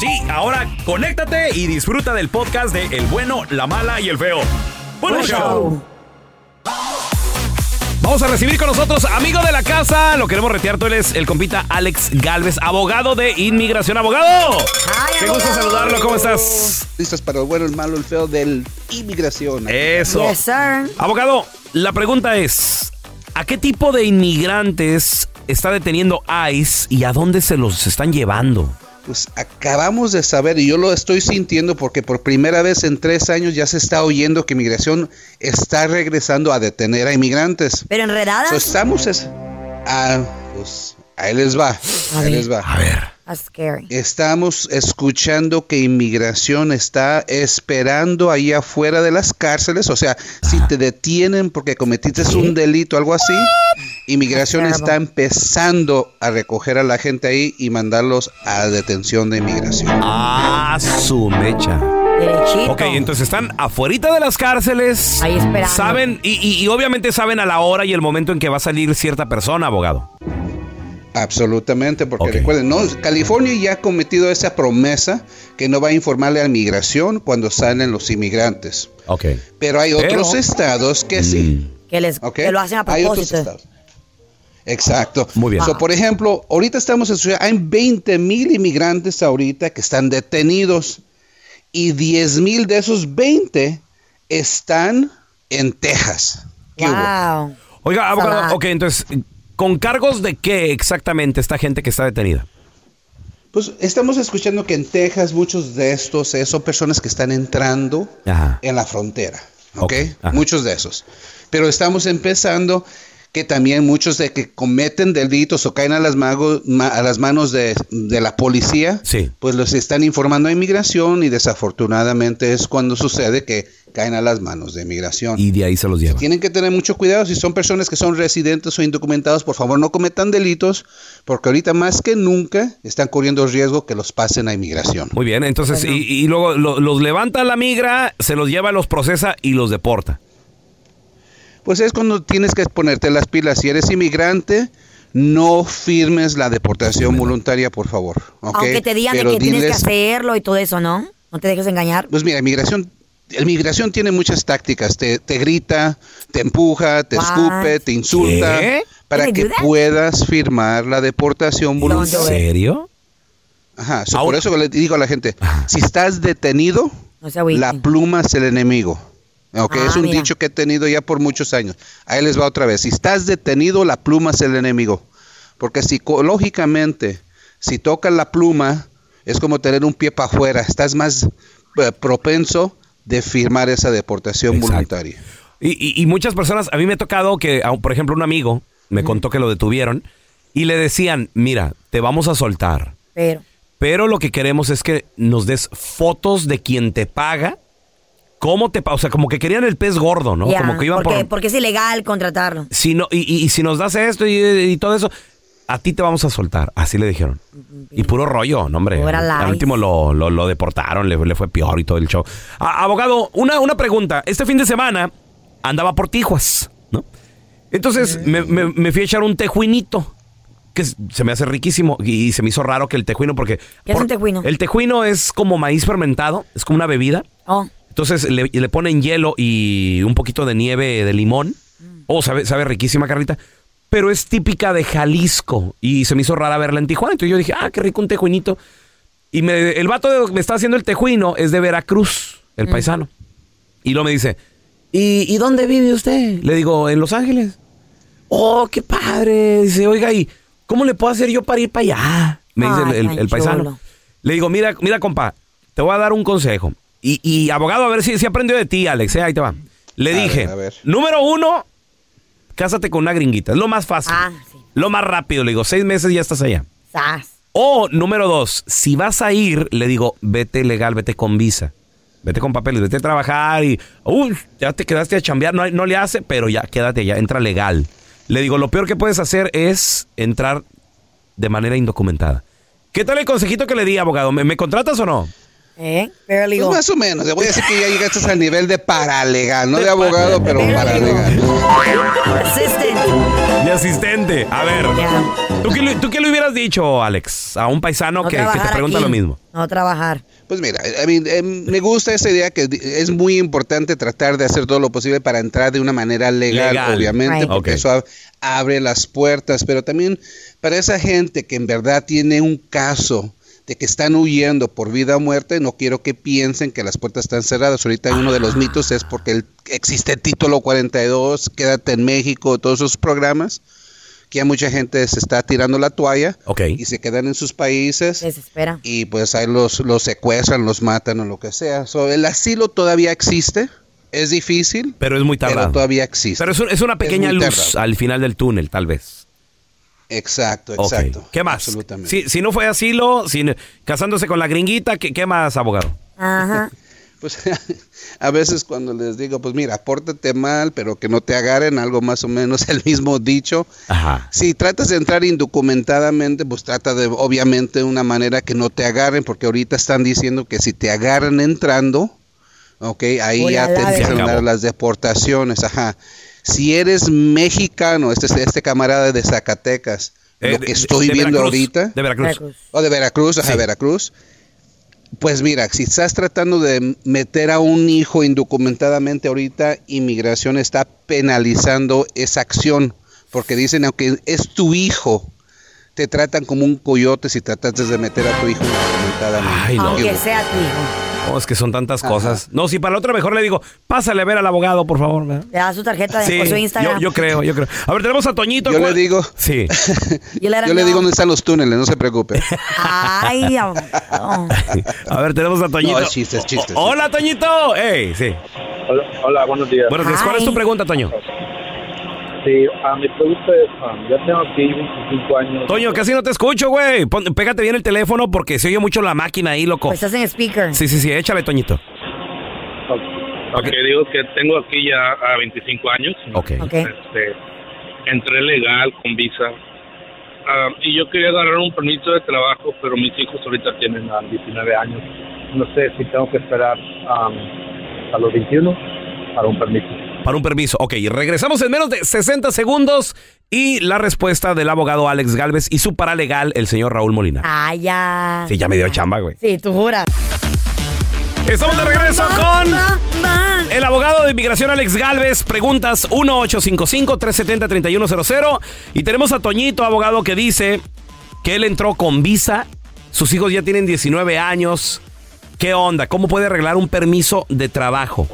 Sí, ahora conéctate y disfruta del podcast de El bueno, la mala y el feo. ¡Buen Buen show! show. Vamos a recibir con nosotros, amigo de la casa, lo queremos retear, tú eres el compita Alex Galvez, abogado de inmigración. ¡Abogado! Ay, Qué gusto saludarlo, ¿cómo estás? listos para el bueno, el malo, el feo del inmigración. Eso. Yes, sir. Abogado, la pregunta es, ¿a qué tipo de inmigrantes está deteniendo ICE y a dónde se los están llevando? Pues acabamos de saber, y yo lo estoy sintiendo porque por primera vez en tres años ya se está oyendo que inmigración está regresando a detener a inmigrantes. Pero enredadas. So, estamos es, ah, pues ahí les va, ahí ver. les va. A ver. That's scary. Estamos escuchando que inmigración está esperando ahí afuera de las cárceles. O sea, si te detienen porque cometiste un delito o algo así, inmigración está empezando a recoger a la gente ahí y mandarlos a detención de inmigración. Ah, su mecha. Derechito. Ok, entonces están afuerita de las cárceles. Ahí esperando. Saben, y, y- y obviamente saben a la hora y el momento en que va a salir cierta persona, abogado. Absolutamente, porque recuerden, no, California ya ha cometido esa promesa que no va a informarle a inmigración cuando salen los inmigrantes. Ok. Pero hay Pero- otros estados que sí. Que, les, que lo hacen a Hay otros propósito. estados. Exacto. Muy bien. So, por ejemplo, ahorita estamos en ciudad, hay 20 mil inmigrantes ahorita que están detenidos y 10 mil de esos 20 están en Texas. ¿Qué hubo? Wow. Oiga, abogado, ok, entonces, ¿con cargos de qué exactamente esta gente que está detenida? Pues estamos escuchando que en Texas muchos de estos son personas que están entrando Ajá. en la frontera, ¿ok? Muchos de esos. Pero estamos empezando que también muchos de que cometen delitos o caen a las, mago- ma- a las manos de, de la policía, Sí. pues los están informando a inmigración y desafortunadamente es cuando sucede que caen a las manos de inmigración. Y de ahí se los lleva. Tienen que tener mucho cuidado. Si son personas que son residentes o indocumentados, por favor no cometan delitos, porque ahorita más que nunca están corriendo riesgo que los pasen a inmigración. Muy bien, entonces, y, y luego lo- los levanta la migra, se los lleva, los procesa y los deporta. Pues es cuando tienes que ponerte las pilas. Si eres inmigrante, no firmes la deportación voluntaria, por favor. Aunque te digan de Pero que tienes que hacerlo y todo eso, ¿no? No te dejes engañar. Pues mira, inmigración, la inmigración tiene muchas tácticas. Te, te grita, te empuja, te What? escupe, te insulta. ¿Qué? Para que puedas firmar la deportación voluntaria. it. ¿Serio? Ajá, so, por eso le digo a la gente, si estás detenido, No la pluma es el enemigo. Ok, Ah, es un mira. dicho que he tenido ya por muchos años. Ahí les va otra vez. Si estás detenido, la pluma es el enemigo. Porque psicológicamente, si tocas la pluma, es como tener un pie para afuera. Estás más eh, propenso de firmar esa deportación Exacto. voluntaria. Y, y- y muchas personas, a mí me ha tocado que, por ejemplo, un amigo me contó que lo detuvieron y le decían, mira, te vamos a soltar, Pero. pero lo que queremos es que nos des fotos de quien te paga, cómo te o sea, como que querían el pez gordo, ¿no? ya, como que iban porque, por... porque es ilegal contratarlo. Si no, y, y- y si nos das esto y, y todo eso, a ti te vamos a soltar. Así le dijeron. Y puro rollo, no, hombre. Al último lo, lo- lo deportaron, le, le fue peor y todo el show. Abogado, una, una pregunta. Este fin de semana andaba por Tijuas, ¿no? Entonces me, me- me fui a echar un tejuinito. Que se me hace riquísimo y se me hizo raro que el tejuino, porque. ¿Qué es un tejuino? El tejuino es como maíz fermentado, es como una bebida. Oh, Entonces le, le ponen hielo y un poquito de nieve de limón. Oh, sabe, sabe riquísima, Carlita. Pero es típica de Jalisco. Y se me hizo rara verla en Tijuana. Entonces yo dije, ah, qué rico un tejuinito. Y me- el vato de- me está haciendo el tejuino es de Veracruz, el paisano. Y luego me dice, ¿Y, ¿y dónde vive usted? Le digo, en Los Ángeles. Oh, qué padre. Dice, oiga, ¿y cómo le puedo hacer yo para ir para allá? Me dice el, el- paisano. Le digo, mira, mira, compa, te voy a dar un consejo. Y, y, abogado, a ver si, si aprendió de ti, Alex. eh, Ahí te va. Le A dije, ver, a ver. número uno, cásate con una gringuita. Es lo más fácil. Ah, sí. Lo más rápido. Le digo, seis meses ya estás allá. sas. O número dos, si vas a ir, le digo, vete legal, vete con visa. Vete con papeles, vete a trabajar y, uy, ya te quedaste a chambear, no, no le hace, pero ya quédate, ya entra legal. Le digo, lo peor que puedes hacer es entrar de manera indocumentada. ¿Qué tal el consejito que le di, abogado? ¿Me, me contratas o no? ¿Eh? Pues más o menos, le voy a decir que ya llegaste al nivel de paralegal, no de abogado, pero paralegal. Assistant. De asistente. A ver. ¿tú qué, le- tú qué le hubieras dicho, Alex, a un paisano No que, que te pregunta aquí. lo mismo? No trabajar. Pues mira, I mean, eh, me gusta esa idea que es muy importante tratar de hacer todo lo posible para entrar de una manera legal, Legal. obviamente, Right. porque eso ab- abre las puertas, pero también para esa gente que en verdad tiene un caso de que están huyendo por vida o muerte, no quiero que piensen que las puertas están cerradas. Ahorita uno de los mitos es porque el- existe el título 42, quédate en México, todos esos programas, que ya mucha gente se está tirando la toalla Ok. y se quedan en sus países Desespera. y pues ahí los, los secuestran, los matan o lo que sea. So, el asilo todavía existe, es difícil, Pero es muy pero tardado. todavía existe. Pero es, un- es una pequeña luz tardado. al final del túnel, tal vez. Exacto, exacto. ¿Qué más? Absolutamente. Si, si no fue asilo, sin, casándose con la gringuita, ¿qué, qué más, abogado? Ajá. Pues a veces cuando les digo, pues mira, pórtate mal, pero que no te agarren, algo más o menos el mismo dicho. Ajá. Si tratas de entrar indocumentadamente, pues trata de, obviamente, una manera que no te agarren, porque ahorita están diciendo que si te agarran entrando, ok, ahí Uy, ya te empiezan vez. a dar las deportaciones, ajá. Si eres mexicano, este, este camarada de Zacatecas, Eh, lo que estoy de viendo Veracruz, ahorita, De Veracruz. O de Veracruz, ajá, Sí. Veracruz. Pues mira, si estás tratando de meter a un hijo indocumentadamente ahorita, inmigración está penalizando esa acción, porque dicen, aunque es tu hijo, te tratan como un coyote si tratas de meter a tu hijo indocumentadamente. Ay, no. Aunque sea tu hijo. Oh, es que son tantas cosas. No, si para la otra mejor le digo, pásale a ver al abogado, por favor. ¿verdad? Le da su tarjeta de Sí, por su Instagram. yo creo, yo creo. A ver, tenemos a Toñito. Yo ¿cuál- le digo, Sí. Yo le digo dónde están los túneles, no se preocupe. Ay. A ver, tenemos a Toñito. No, es chiste, es chiste, O- Hola, Toñito. Ey, sí. Hola, hola, buenos días. Buenos días. ¿Cuál es tu pregunta, Toño? Sí, ah, mi pregunta es, ah, ya tengo aquí 25 años. Toño, casi no te escucho, güey. Pon- Pégate bien el teléfono porque se oye mucho la máquina ahí, loco. Pues estás en speaker. Sí, sí, sí, échale, Toñito. Ok, digo que tengo aquí ya a 25 años. Ok. Ok. Este, entré legal con visa. Ah, y yo quería agarrar un permiso de trabajo, pero mis hijos ahorita tienen ah, 19 años. No sé si tengo que esperar ah, a los 21 para un permiso. Para un permiso. Ok, regresamos en menos de 60 segundos y la respuesta del abogado Alex Galvez y su paralegal, el señor Raúl Molina. Ay, ya. Sí, ya me dio chamba, güey. Sí, tú juras. Estamos de regreso con el abogado de inmigración Alex Galvez. Preguntas 1-855-370-3100. Y tenemos a Toñito, abogado, que dice que él entró con visa. Sus hijos ya tienen 19 años. ¿Qué onda? ¿Cómo puede arreglar un permiso de trabajo?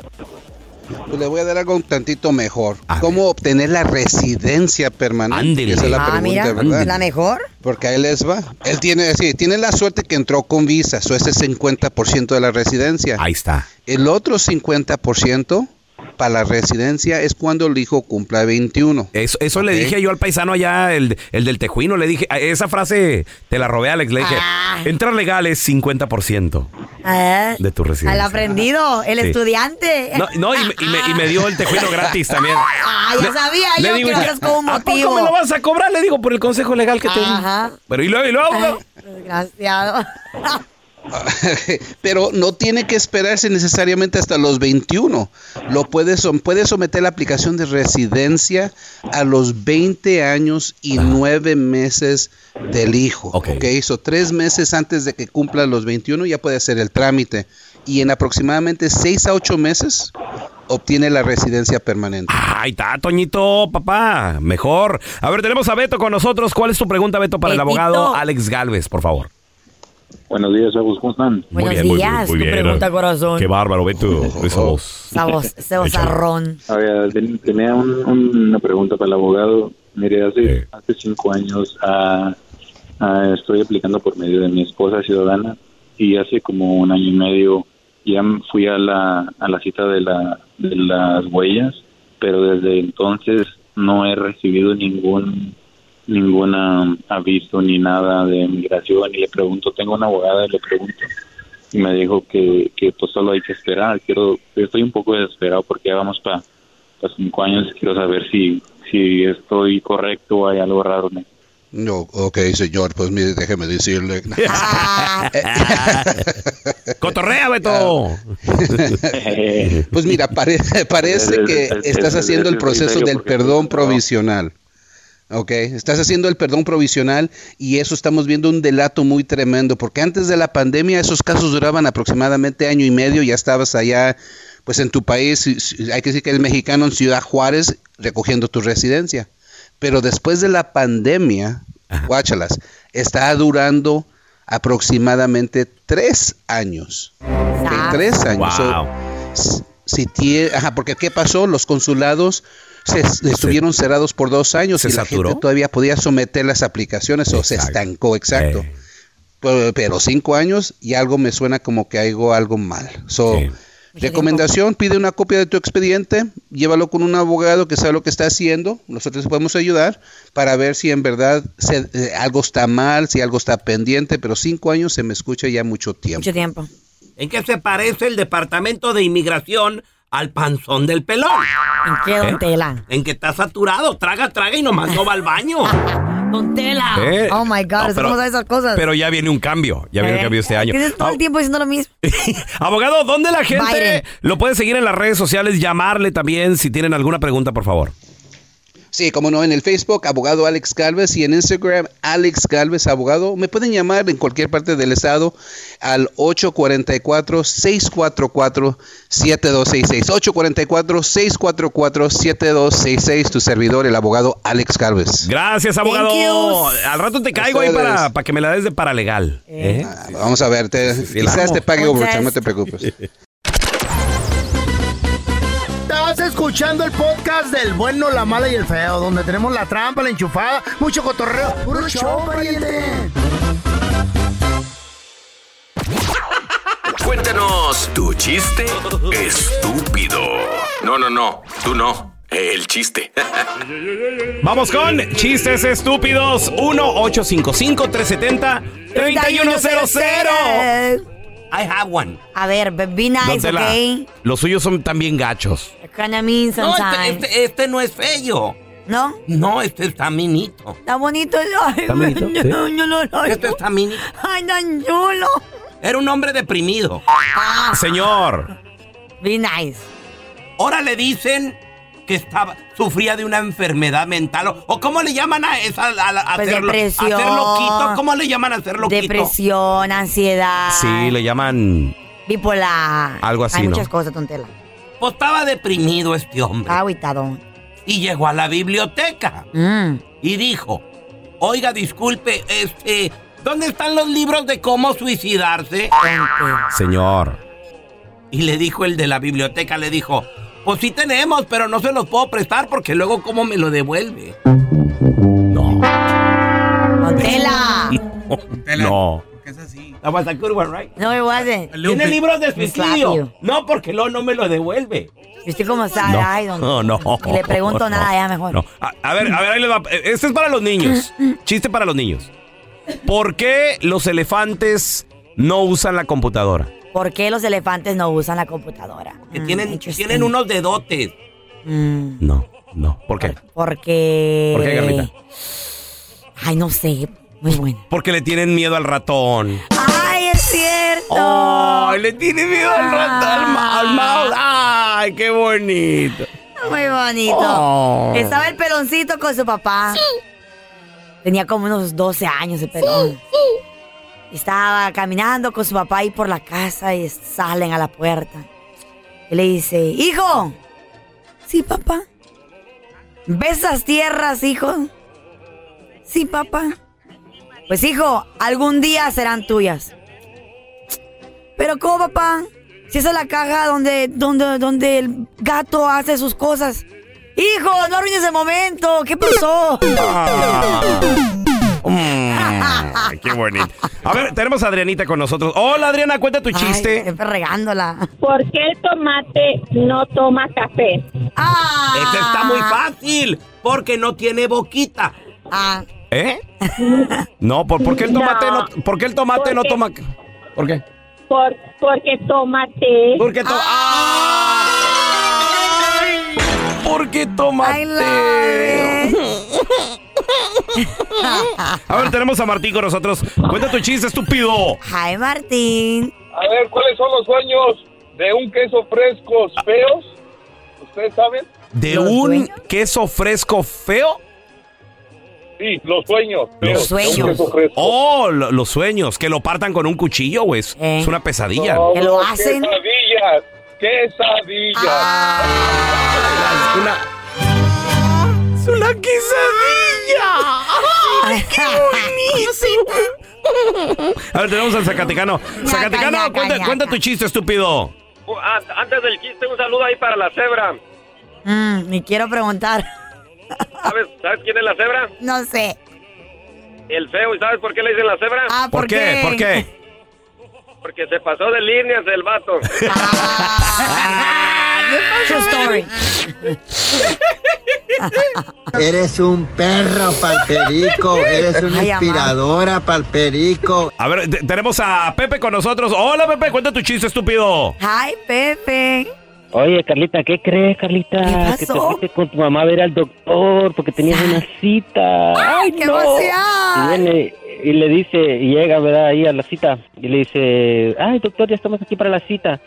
Pues le voy a dar algo un tantito mejor. A ¿Cómo obtener la residencia permanente? Ándele. Esa es la Ah, pregunta, mira, ¿verdad? la mejor. Porque ahí les va. Él tiene, sí, tiene la suerte que entró con visa, eso es el 50% de la residencia. Ahí está. El otro 50% para la residencia es cuando el hijo cumpla 21. Eso, eso le dije yo al paisano allá, el, el del tejuino. Le dije, esa frase te la robé, Alex. Le dije, Ah. entrar legal es 50%. Ah, De tu residencia. Al aprendido, el Sí. estudiante. No, no y, me, y me- y me dio el tejuino gratis también. Ah, ya sabía Le yo digo, que con un ¿a poco motivo. me lo vas a cobrar? Le digo, por el consejo legal que te di. Ajá. Pero y luego, y luego. Desgraciado. Pero no tiene que esperarse necesariamente hasta los 21. Lo puede, som- puede someter la aplicación de residencia a los 20 años y 9 meses del hijo. Ok. Ok, so tres meses antes de que cumpla los 21 ya puede hacer el trámite. Y en aproximadamente 6 a 8 meses obtiene la residencia permanente. Ahí está, Toñito, papá. Mejor. A ver, tenemos a Beto con nosotros. ¿Cuál es tu pregunta, Beto, para el abogado Alex Galvez, por favor? Buenos días, chavos, ¿cómo están? Buenos días, tu pregunta, corazón. Qué bárbaro, Beto. Esa voz. Esa voz, ese vozarrón. A ver, ten- tenía un- un- una pregunta para el abogado. Mire, hace, Sí. hace cinco años ah, ah, estoy aplicando por medio de mi esposa ciudadana y hace como un año y medio ya m- fui a la, a la cita de, la, de las huellas, pero desde entonces no he recibido ningún ningún aviso ni nada de migración y le pregunto, tengo una abogada y le pregunto y me dijo que, que pues solo hay que esperar. Quiero, estoy un poco desesperado porque ya vamos para cinco años y quiero saber si, si estoy correcto o hay algo raro. en. No, ok, señor, pues mire, déjeme decirle. ¡Cotorrea, Beto! pues mira, pare- parece que estás haciendo el proceso del perdón provisional. Ok, estás haciendo el perdón provisional y eso estamos viendo un delato muy tremendo, porque antes de la pandemia esos casos duraban aproximadamente año y medio, ya estabas allá, pues en tu país, hay que decir que eres mexicano en Ciudad Juárez recogiendo tu residencia. Pero después de la pandemia, guáchalas, está durando aproximadamente tres años. Ok, Ah. tres años. So, Wow. si tie- ajá, porque ¿qué pasó? Los consulados se, estuvieron cerrados por dos años se y la gente todavía podía someter las aplicaciones o se estancó, exacto. Eh. Pero, pero cinco años y algo me suena como que hay algo, algo mal. So, Sí. recomendación, pide una copia de tu expediente, llévalo con un abogado que sabe lo que está haciendo, nosotros podemos ayudar para ver si en verdad se- eh, algo está mal, si algo está pendiente, pero cinco años se me escucha ya mucho tiempo. Mucho tiempo. ¿En qué se parece el Departamento de Inmigración al panzón del pelón? ¿En qué, don Tela? En que está saturado, traga, traga y nomás no va al baño. Don Tela. Eh, Oh my God, no, pero- ¿cómo sabe esas cosas? Pero ya viene un cambio, ya viene un Eh, cambio este año. Tienes todo el Ah, tiempo diciendo lo mismo. Abogado, ¿dónde la gente Biden. lo puede seguir en las redes sociales? Llamarle también si tienen alguna pregunta, por favor. Sí, como no, en el Facebook, abogado Alex Galvez, y en Instagram, Alex Galvez, abogado. Me pueden llamar en cualquier parte del estado al 844-644-7266. 844-644-7266, tu servidor, el abogado Alex Galvez. Gracias, abogado. you. Al rato te caigo ahí para, para que me la des de paralegal. ¿eh? Ah, Vamos a ver, te- sí, quizás vamos. te pague overtime, no te preocupes. Estás escuchando el podcast del bueno, la mala y el feo, donde tenemos la trampa, la enchufada, mucho cotorreo. ¡Puro show, pariente! Cuéntanos tu chiste estúpido. No, no, no, tú no. El chiste. Vamos con chistes estúpidos. 1-855-370-3100. I have one. A ver, be, Don nice, Tela, ¿ok? Los suyos son también gachos. Kinda mean No, sometimes. este, este, este no es feo. ¿No? No, este está minito. Está bonito. Ay, ¿Está bonito? Yo, Sí. yo no lo Este está minito. Ay, tan chulo. Era un hombre deprimido. Señor. Be nice. Ahora le dicen que estaba sufría de una enfermedad mental o, o cómo le llaman a esa a, Pues hacerlo, depresión. hacer loquito, ¿cómo le llaman a hacer loquito? Depresión, ansiedad. Sí, le llaman. Bipolar. Algo así, Hay ¿no? muchas cosas, tontela. Pues estaba deprimido este hombre Agüitado. y llegó a la biblioteca Mm. y dijo, "Oiga, disculpe, este, ¿dónde están los libros de cómo suicidarse?" Señor. Y le dijo el de la biblioteca, le dijo, "Pues sí tenemos, pero no se los puedo prestar porque luego cómo me lo devuelve." No. Tontela. No. That was a good one, right? No, it wasn't. Tiene libros de suicidio. No, porque luego no me lo devuelve. Yo estoy como sad, No, ay, don. no, no. Y le pregunto no, nada, ya mejor. no. A, a ver, a ver, ahí les va. Este es para los niños. Chiste para los niños. ¿Por qué los elefantes no usan la computadora? ¿Por qué los elefantes no usan la computadora? Que Mm, tienen, interesting. tienen unos dedotes. Mm, No, no. ¿Por qué? porque... ¿Por qué, Carlita? Ay, no sé. Muy bueno. Porque le tienen miedo al ratón. ¡Ay, es cierto! ¡Ay, le tiene miedo al ratón! Al, ma- al mouse. ¡Ay, qué bonito! Muy bonito. Oh. Estaba el peloncito con su papá. Tenía como unos 12 años el pelón. Estaba caminando con su papá ahí por la casa y salen a la puerta. Y le dice, hijo. Sí, papá. ¿Ves esas tierras, hijo? Sí, papá. Pues hijo, algún día serán tuyas. Pero ¿cómo, papá? Si esa es la caja donde, donde, donde el gato hace sus cosas. Hijo, no arruines el momento. ¿Qué pasó? Mm, qué bonito. A ver, tenemos a Adrianita con nosotros. Hola, Adriana, cuenta tu chiste. siempre regándola. ¿Por qué el tomate no toma café? Ah. Este está muy fácil. Porque no tiene boquita. Ah. ¿Eh? No, ¿por, por qué el tomate no, No. ¿por qué el tomate no Porque- toma? ¿Por qué? Por, porque tómate. Porque to- ¡Ay! ¿Por qué tomate? A ver, tenemos a Martín con nosotros. Cuenta tu chiste, estúpido. Hi, Martín. A ver, ¿cuáles son los sueños de un queso fresco feos? ¿Ustedes saben? ¿De ¿Los un sueños? queso fresco feo? Sí, los sueños. Los sueños. Oh, lo- los sueños. Que lo partan con un cuchillo, güey. Es Eh. es una pesadilla. No, ¿Que lo hacen? Quesadillas. Quesadillas. Ah. Es una... Es una quesadilla. A ver, tenemos al Zacatecano. Zacatecano, ñaca, cuenta, cuenta tu chiste, estúpido. Antes del chiste, un saludo ahí para la cebra. Mm, ni quiero preguntar. ¿Sabes, ¿Sabes quién es la cebra? No sé. El feo. ¿Y sabes por qué le dicen la cebra? Ah, ¿Por, qué? ¿Por qué? Porque se pasó de líneas el vato. True story. Eres un perro palperico, eres una Ay, inspiradora palperico. A ver, te- tenemos a Pepe con nosotros. Hola, Pepe, cuenta tu chiste, estúpido. Hi, Pepe. Oye, Carlita, ¿qué crees, Carlita? ¿Qué Que te pasó? fuiste con tu mamá a ver al doctor porque tenías una cita. ¡Ay, qué no! emoción! Y viene y le dice, y llega, ¿verdad? Ahí a la cita. Y le dice, ay, doctor, ya estamos aquí para la cita.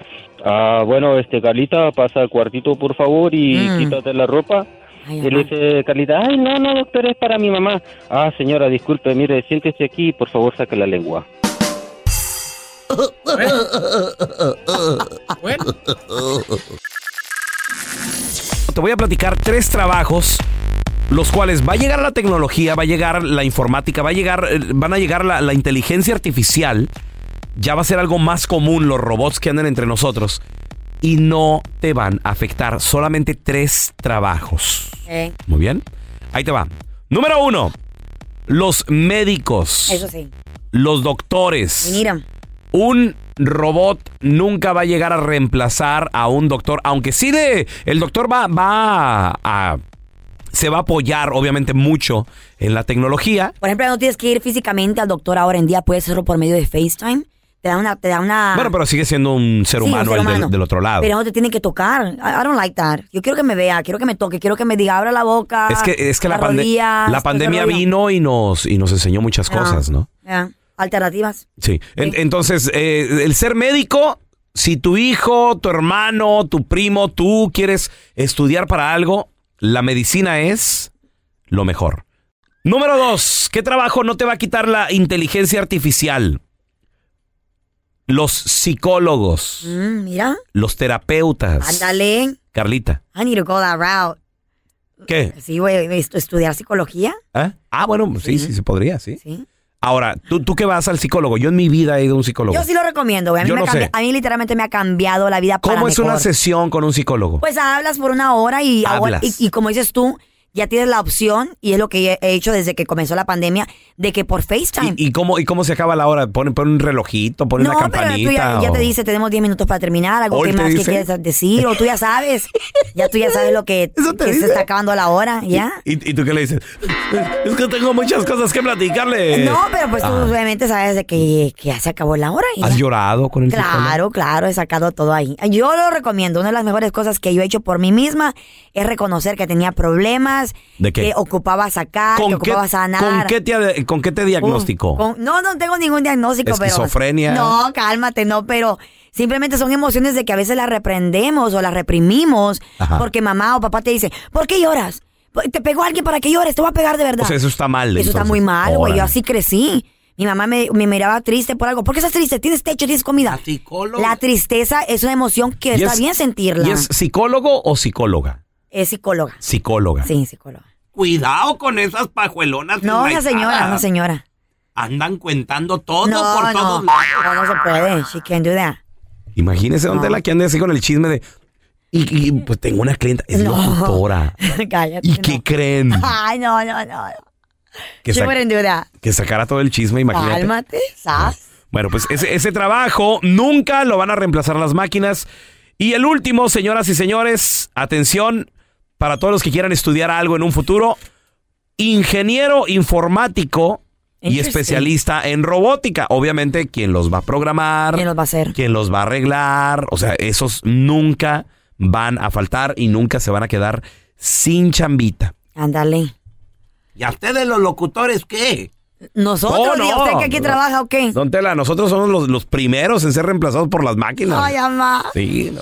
Ah, bueno, este, Carlita, pasa al cuartito, por favor, y Mm. quítate la ropa. Ay, Y le dice Carlita, ay, no, no, doctor, es para mi mamá. Ah, señora, disculpe, mire, siéntese aquí y por favor saque la lengua. Te voy a platicar tres trabajos, los cuales va a llegar la tecnología, va a llegar la informática, va a llegar, eh, van a llegar la, la inteligencia artificial. Ya va a ser algo más común los robots que andan entre nosotros. Y no te van a afectar. Solamente tres trabajos. Eh, Muy bien. Ahí te va. Número uno. Los médicos. eso sí. Los doctores. Mira, un robot nunca va a llegar a reemplazar a un doctor, aunque sí de, el doctor va, va a, se va a apoyar obviamente mucho en la tecnología. por ejemplo, no tienes que ir físicamente al doctor ahora en día, puedes hacerlo por medio de FaceTime. Te da una, te da una. Bueno, pero sigue siendo un ser un humano el del- otro lado. Pero no te tiene que tocar. I, I don't like that. Yo quiero que me vea, quiero que me toque, quiero que me diga, abra la boca. es que, es que la, pande- rodillas, la pandemia vino y nos, y nos enseñó muchas cosas, ¿no? Alternativas. Sí. En- entonces, eh, el ser médico, si tu hijo, tu hermano, tu primo, tú quieres estudiar para algo, la medicina es lo mejor. Número dos, ¿qué trabajo no te va a quitar la inteligencia artificial? Los psicólogos, Mm, mira, los terapeutas. ándale. Carlita, I need to go that route. ¿qué? Sí, güey, est- estudiar psicología. ¿Eh? Ah, bueno, sí, sí, se podría, sí. Sí. Ahora, ¿tú, ¿tú qué vas al psicólogo? Yo en mi vida he ido a un psicólogo. Yo sí lo recomiendo, güey. A mí, Yo me cambi- sé. a mí literalmente me ha cambiado la vida para ¿Cómo es mejor. una sesión con un psicólogo? Pues hablas por una hora y, ahora- Hablas. y, y como dices tú, ya tienes la opción, y es lo que he hecho desde que comenzó la pandemia, de que por FaceTime. ¿Y, y cómo, ¿Y cómo se acaba la hora? ¿Pone, pone un relojito? ¿Pone no, una pero campanita? tú ya, te dice, tenemos 10 minutos para terminar, algo ¿Hoy que te más que quieres decir, o tú ya sabes, ya tú ya sabes lo que, que se está acabando la hora, ¿ya? ¿Y, y tú qué le dices? Es que tengo muchas cosas que platicarle. No, pero pues tú Ah. obviamente sabes de que, que ya se acabó la hora. y ¿Has ya. llorado con el psicólogo? Claro, claro, he sacado todo ahí. Yo lo recomiendo. Una de las mejores cosas que yo he hecho por mí misma es reconocer que tenía problemas, ¿De qué? que ocupaba sacar, que ¿Con qué, ocupaba sanar. ¿con, qué te, ¿Con qué te diagnosticó? Con- no, no tengo ningún diagnóstico, pero. Esquizofrenia. No, cálmate, no, pero simplemente son emociones de que a veces las reprendemos o las reprimimos Ajá. porque mamá o papá te dice, ¿por qué lloras? ¿Te pegó alguien para que llores? Te voy a pegar de verdad. O sea, eso está mal. Eso está muy mal, güey. Yo así crecí. Mi mamá me, me miraba triste por algo. ¿Por qué estás triste? ¿Tienes techo? ¿Tienes comida? Psicólogo. La tristeza es una emoción que ¿Y está es- bien sentirla. ¿Y es psicólogo o psicóloga? Es psicóloga. Psicóloga. Sí, psicóloga. Cuidado con esas pajuelonas. No, enraizadas. señora, una señora. Andan cuentando todo no, por no, todos no, lados. no se puede. She can't do that. Imagínese dónde la que ande así con el chisme de. Y, y, pues tengo una clienta, es No. locutora. Cállate. ¿Y no. qué creen? Ay, no, no, no. no. Que, She wouldn't do that. que sacara todo el chisme, imagínate. Cálmate, ¿sabes? Bueno, pues ese, ese trabajo nunca lo van a reemplazar las máquinas. Y el último, señoras y señores, atención, para todos los que quieran estudiar algo en un futuro, ingeniero informático y especialista en robótica. Obviamente, quien los va a programar, ¿Quién los va a hacer? quien los va a arreglar. O sea, esos nunca van a faltar y nunca se van a quedar sin chambita. Ándale. ¿Y a ustedes los locutores qué? Nosotros, Oh, no. diga usted que aquí No. trabaja o qué. Don Tela, nosotros somos los, los primeros en ser reemplazados por las máquinas. Ay, mamá. Sí, no.